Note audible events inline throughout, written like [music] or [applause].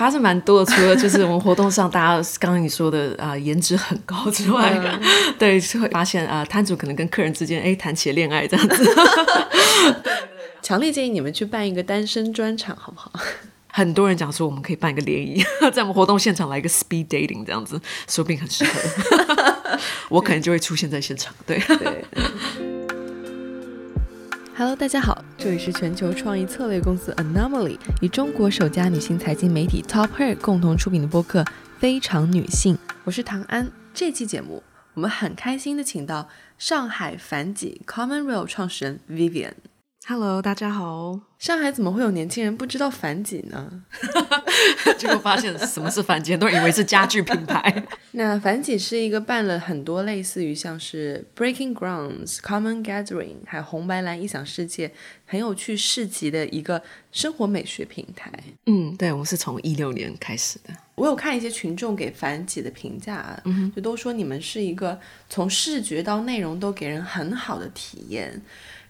发生蛮多的，除了就是我们活动上大家刚刚你说的啊、颜值很高之外，[laughs] 对，就会发现啊、摊主可能跟客人之间哎谈起了恋爱这样子。强烈建议你们去办一个单身专场，好不好？很多人讲说我们可以办一个联谊，[laughs] 在我们活动现场来一个 speed dating 这样子，说不定很适合。[laughs] 我可能就会出现在现场，对。对。Hello，大家好，这里是全球创意策略公司 Anomaly 与中国首家女性财经媒体 Top Her 共同出品的播客《非常女性》，我是唐安。这期节目我们很开心的请到上海凡几 Commonwealth 创始人 Vivian。Hello，大家好。上海怎么会有年轻人不知道凡几呢？[laughs] 结果发现什么是凡几，都以为是家具品牌。[laughs] 那凡几是一个办了很多类似于像是 Breaking Grounds、Common Gathering，还有红白蓝异想世界很有趣市集的一个生活美学平台。嗯，对，我们是从一六年开始的。我有看一些群众给凡几的评价啊，就都说你们是一个从视觉到内容都给人很好的体验，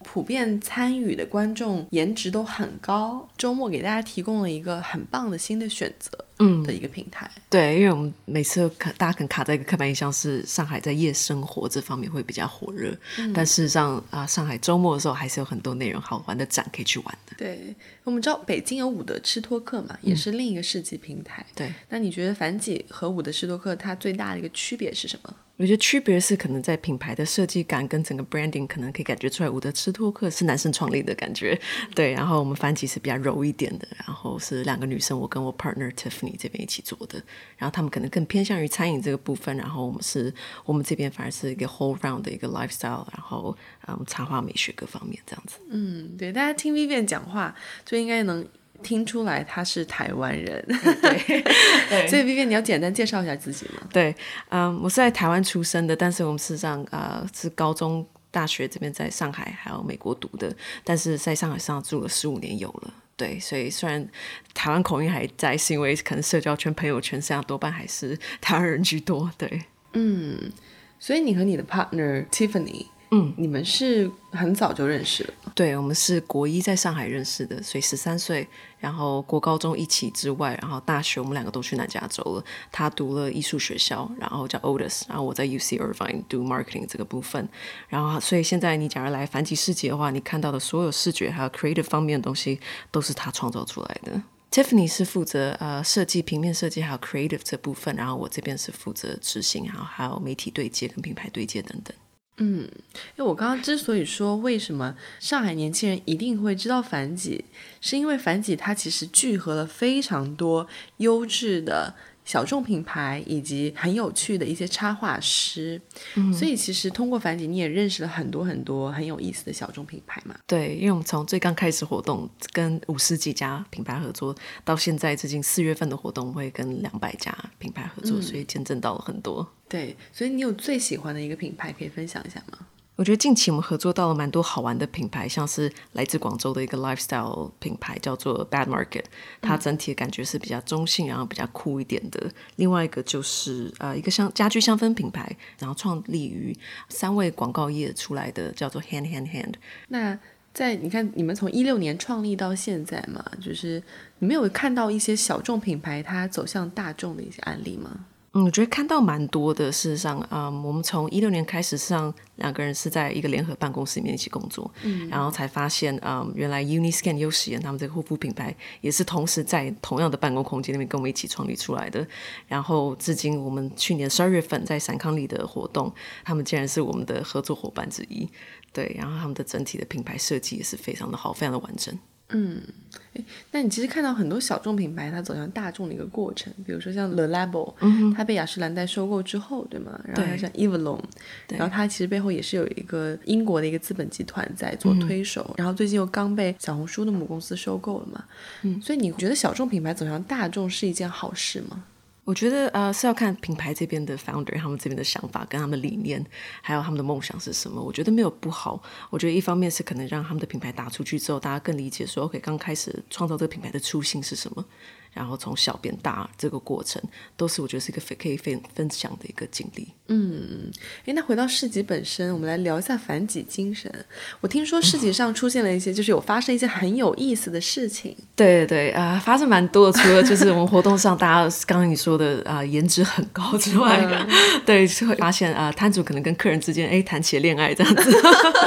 普遍参与的观众颜值都都很高，周末给大家提供了一个很棒的新的选择，嗯的一个平台。对，因为我们每次都卡，大家可能卡在一个刻板印象是上海在夜生活这方面会比较火热，但事实上啊，上海周末的时候还是有很多内容好玩的展可以去玩的。对，我们知道北京有伍德吃托克嘛，也是另一个市集平台。对，那你觉得凡几和伍德吃托克它最大的一个区别是什么？我觉得区别是可能在品牌的设计感跟整个 branding，可能可以感觉出来，伍德吃托克是男生创立的感觉，对，然后我们凡几是比较柔一点的，然后是两个女生，我跟我 partner Tiffany 这边一起做的，然后他们可能更偏向于餐饮这个部分，然后我们是我们这边反而是一个 whole round 的一个 lifestyle，然后嗯插画美学各方面这样子。嗯，对，大家听 Vivian 讲话就应该能听出来他是台湾人。对，[laughs] 对所以 Vivian 你要简单介绍一下自己吗？对，嗯，我是在台湾出生的，但是我们事实上呃是高中、大学这边在上海还有美国读的，但是在上海上住了十五年有了。对，所以虽然台湾口音还在，是因为可能社交圈、朋友圈上多半还是台湾人居多。对，嗯，所以你和你的 partner Tiffany，嗯，你们是很早就认识了。对，我们是国一在上海认识的，所以十三岁，然后国高中一起之外，然后大学我们两个都去南加州了。他读了艺术学校，然后叫 Otis，然后我在 UC Irvine 读 marketing 这个部分。然后，所以现在你假如来繁几市集的话，你看到的所有视觉还有 creative 方面的东西，都是他创造出来的。Tiffany 是负责呃设计、平面设计还有 creative 这部分，然后我这边是负责执行，然后还有媒体对接跟品牌对接等等。嗯，因为我刚刚之所以说为什么上海年轻人一定会知道凡几，是因为凡几它其实聚合了非常多优质的小众品牌以及很有趣的一些插画师，所以其实通过凡姐你也认识了很多很多很有意思的小众品牌嘛。对，因为我们从最刚开始活动，跟五十几家品牌合作，到现在最近四月份的活动会跟两百家品牌合作，所以见证到了很多。对，所以你有最喜欢的一个品牌可以分享一下吗？我觉得近期我们合作到了蛮多好玩的品牌，像是来自广州的一个 lifestyle 品牌叫做 Bad Market，它整体的感觉是比较中性，然后比较酷一点的。另外一个就是呃一个香家居香氛品牌，然后创立于三位广告业出来的，叫做 Hand Hand Hand。那在你看你们从一六年创立到现在嘛，就是你们有看到一些小众品牌它走向大众的一些案例吗？嗯，我觉得看到蛮多的。事实上，嗯，我们从一六年开始，实际上两个人是在一个联合办公室里面一起工作，嗯，然后才发现，嗯，原来 Uniscan 优时颜他们这个护肤品牌也是同时在同样的办公空间里面跟我们一起创立出来的。然后至今，我们去年十二月份在闪康里的活动，他们竟然是我们的合作伙伴之一。对，然后他们的整体的品牌设计也是非常的好，非常的完整。那你其实看到很多小众品牌它走向大众的一个过程，比如说像 The Label，、它被雅诗兰黛收购之后，对吗？然后像 Evelyn，然后它其实背后也是有一个英国的一个资本集团在做推手，然后最近又刚被小红书的母公司收购了嘛。嗯，所以你觉得小众品牌走向大众是一件好事吗？我觉得呃是要看品牌这边的 founder 他们这边的想法跟他们理念，还有他们的梦想是什么。我觉得没有不好。我觉得一方面是可能让他们的品牌打出去之后，大家更理解说，OK，刚开始创造这个品牌的初心是什么。然后从小变大这个过程，都是我觉得是一个可以分分享的一个经历。嗯，哎，那回到市集本身，我们来聊一下反己精神。我听说市集上出现了一些，就是有发生一些很有意思的事情。对对对，啊，发生蛮多的。除了就是我们活动上，大家刚刚你说的啊，颜值很高之外，[laughs] 对，是会发现啊，摊主可能跟客人之间哎谈起了恋爱这样子。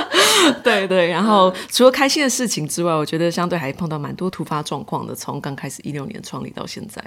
[laughs] 对对，然后除了开心的事情之外，我觉得相对还碰到蛮多突发状况的。从刚开始一六年创立到现在，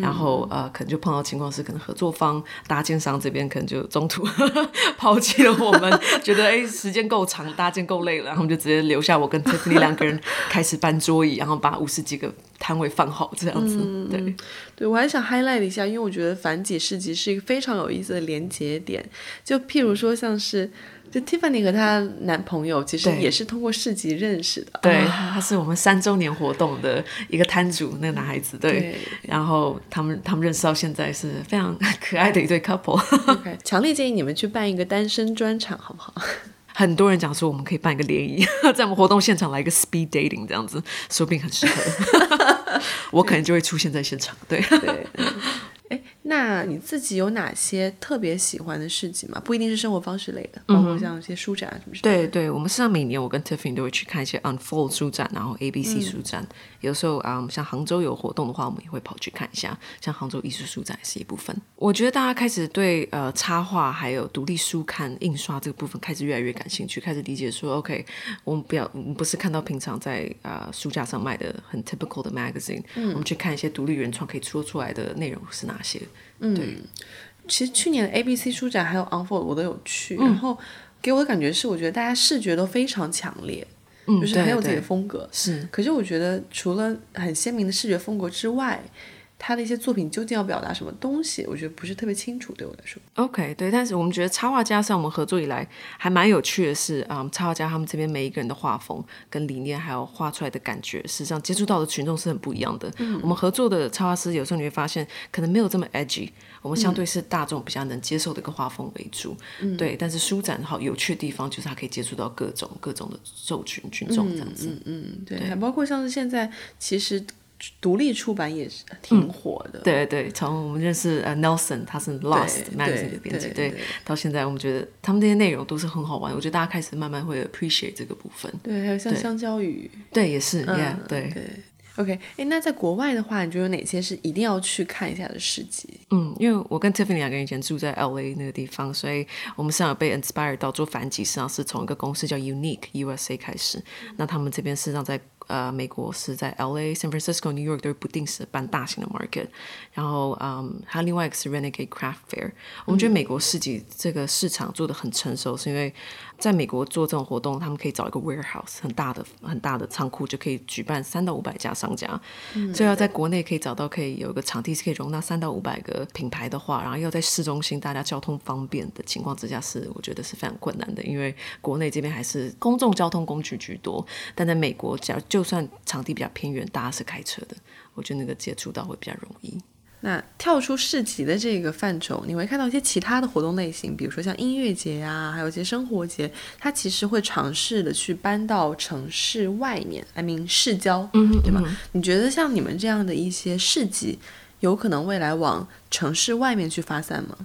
然后呃，可能就碰到情况是，可能合作方搭建商这边可能就中途 [laughs] 抛弃了我们，觉得哎时间够长，搭建够累了，然后就直接留下我跟 Tiffany 两个人开始搬桌椅，然后把五十几个摊位放好这样子。对，对我还想 highlight 一下，因为我觉得反几市集是一个非常有意思的连接点，就譬如说像是。就 Tiffany 和她男朋友其实也是通过市集认识的。对，他是我们三周年活动的一个摊主，那个男孩子。对，然后他们他们认识到现在是非常可爱的一对 couple。[laughs] 强烈建议你们去办一个单身专场，好不好？[laughs] 很多人讲说我们可以办一个联谊，[laughs] 在我们活动现场来一个 speed dating 这样子，说不定很适合。我可能就会出现在现场。对对。哎，那你自己有哪些特别喜欢的市集吗？不一定是生活方式类的，包括像一些书展什么。对对，我们实际上每年我跟 Tiffany 都会去看一些 Unfold 书展，然后 ABC 书展。有时候啊，像杭州有活动的话，我们也会跑去看一下。像杭州艺术书展是一部分。我觉得大家开始对呃插画还有独立书刊印刷这个部分开始越来越感兴趣，开始理解说，OK，我们不要，我们不是看到平常在啊书架上卖的很 typical 的 magazine，我们去看一些独立原创可以说出来的内容是哪。些，嗯，对，其实去年的 A B C 书展还有 Unfold 我都有去，然后给我的感觉是，我觉得大家视觉都非常强烈，嗯，就是很有自己的风格，是。可是我觉得除了很鲜明的视觉风格之外，他的一些作品究竟要表达什么东西，我觉得不是特别清楚，对我来说。OK，对，但是我们觉得插画家上我们合作以来还蛮有趣的是，嗯，插画家他们这边每一个人的画风跟理念，还有画出来的感觉，实际上接触到的群众是很不一样的。我们合作的插画师有时候你会发现，可能没有这么 edgy，我们相对是大众比较能接受的一个画风为主。对，但是书展好有趣的地方就是它可以接触到各种各种的受群群众这样子。嗯嗯，对，还包括像是现在其实。独立出版也是挺火的，对对从我们认识呃 Nelson，他是 Lost Magazine 的编辑，对，到现在我们觉得他们这些内容都是很好玩，我觉得大家开始慢慢会 appreciate 这个部分。对，还有像香蕉鱼，对，也是，Yeah，对。OK，哎，那在国外的话，你觉得有哪些是一定要去看一下的市集？嗯，因为我跟 Tiffany 两个人以前住在 LA 那个地方，所以我们是有被 inspired 到做反击，实际上是从一个公司叫 Unique USA 开始。那他们这边事实上在呃，美国是在 L A、San Francisco、New York 都是不定时办大型的 market，然后嗯，还有另外一个是 Renegade Craft Fair。我们觉得美国市集这个市场做的很成熟，是因为在美国做这种活动，他们可以找一个 warehouse 很大的、很大的仓库，就可以举办三到五百家商家。嗯所以要在国内可以找到可以有一个场地是可以容纳三到五百个品牌的话，然后要在市中心大家交通方便的情况之下，是我觉得是非常困难的，因为国内这边还是公众交通工具居多，但在美国，假如就算场地比较偏远，大家是开车的，我觉得那个接触到会比较容易。那跳出市集的这个范畴，你会看到一些其他的活动类型，比如说像音乐节啊，还有一些生活节，它其实会尝试的去搬到城市外面，I mean 市郊，对吗？你觉得像你们这样的一些市集，有可能未来往城市外面去发散吗？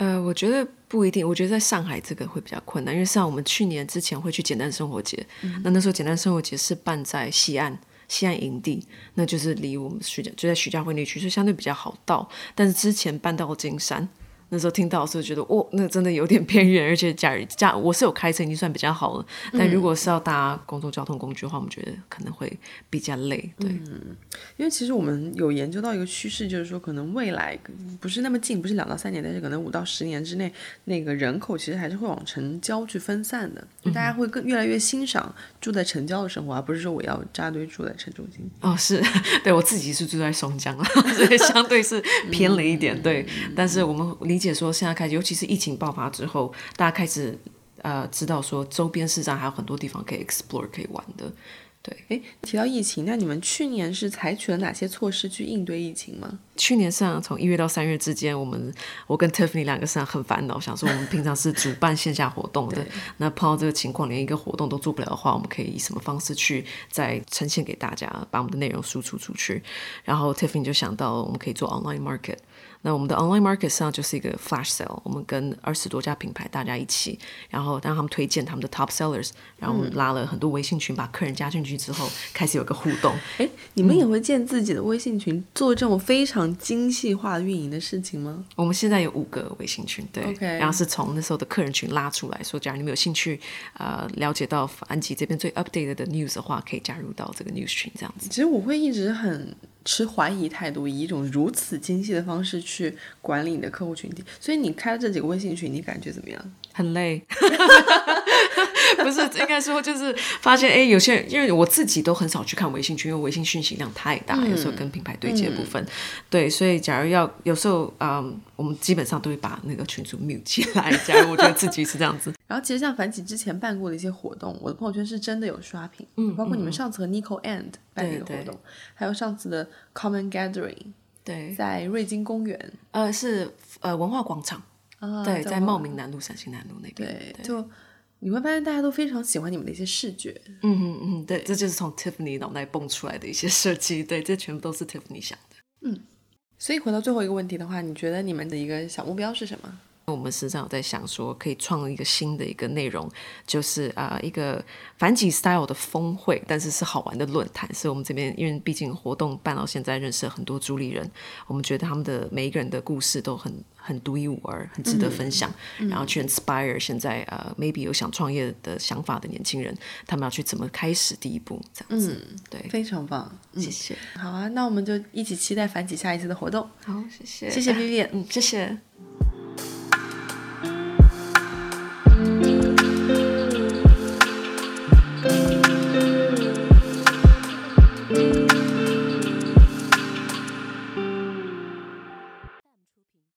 呃，我觉得不一定。我觉得在上海这个会比较困难，因为像我们去年之前会去简单生活节，那那时候简单生活节是办在西岸。西岸营地，那就是离我们徐家就在徐家汇那区，所以相对比较好到。但是之前搬到金山。那时候听到的时候觉得，哦，那真的有点偏远，而且假假我是有开车，已经算比较好了。但如果是要搭公共交通工具的话，我们觉得可能会比较累。对，嗯因为其实我们有研究到一个趋势，就是说可能未来不是那么近，不是两到三年，但是可能五到十年之内，那个人口其实还是会往城郊去分散的。就大家会更越来越欣赏住在城郊的生活，而不是说我要扎堆住在城中心。哦，是对我自己是住在松江了，[laughs] 所以相对是偏了一点。对，但是我们离。解说现在开始，尤其是疫情爆发之后，大家开始呃知道说周边市场还有很多地方可以 explore 可以玩的，对，哎，提到疫情，那你们去年是采取了哪些措施去应对疫情吗？去年上从一月到三月之间，我们我跟 Tiffany 两个上很烦恼，想说我们平常是主办线下活动的，那碰到这个情况，连一个活动都做不了的话，我们可以以什么方式去再呈现给大家，把我们的内容输出出去？然后 Tiffany 就想到我们可以做 online market。那我们的 online market 上就是一个 flash sale，我们跟二十多家品牌大家一起，然后让他们推荐他们的 top sellers，然后我们拉了很多微信群，把客人加进去之后，开始有个互动。[laughs] 哎，你们也会建自己的微信群，做这种非常精细化运营的事情吗？我们现在有五个微信群，对，然后是从那时候的客人群拉出来说，假如你们有兴趣，呃，了解到安吉这边最 updated 的 news 的话，可以加入到这个 news 群这样子。其实我会一直很。持怀疑态度，以一种如此精细的方式去管理你的客户群体，所以你开了这几个微信群，你感觉怎么样？很累，[laughs] [laughs] 不是应该说就是发现哎，有些人因为我自己都很少去看微信群，因为微信讯息量太大，有时候跟品牌对接部分，对，所以假如要有时候嗯，我们基本上都会把那个群组 mute 起来。假如我觉得自己是这样子，[laughs] 然后其实像樊起之前办过的一些活动，我的朋友圈是真的有刷屏，嗯，包括你们上次和 Nico and 办的一个活动，还有上次的 Common Gathering，对，在瑞金公园，呃，是呃文化广场。对，在茂名南路、陕西南路那边，对，就你会发现大家都非常喜欢你们的一些视觉，嗯嗯嗯，对，这就是从 Tiffany 脑袋蹦出来的一些设计，对，这全部都是 Tiffany 想的，嗯。所以回到最后一个问题的话，你觉得你们的一个小目标是什么？我们实际上有在想说，可以创一个新的一个内容，就是啊一个反几 style 的峰会，但是是好玩的论坛。所以我们这边，因为毕竟活动办到现在，认识了很多主理人，我们觉得他们的每一个人的故事都很很独一无二，很值得分享。然后去 inspire 现在呃 maybe 有想创业的想法的年轻人，他们要去怎么开始第一步，这样子。对，非常棒，谢谢。好啊，那我们就一起期待反几下一次的活动。好，谢谢，谢谢 Vivian，嗯，谢谢。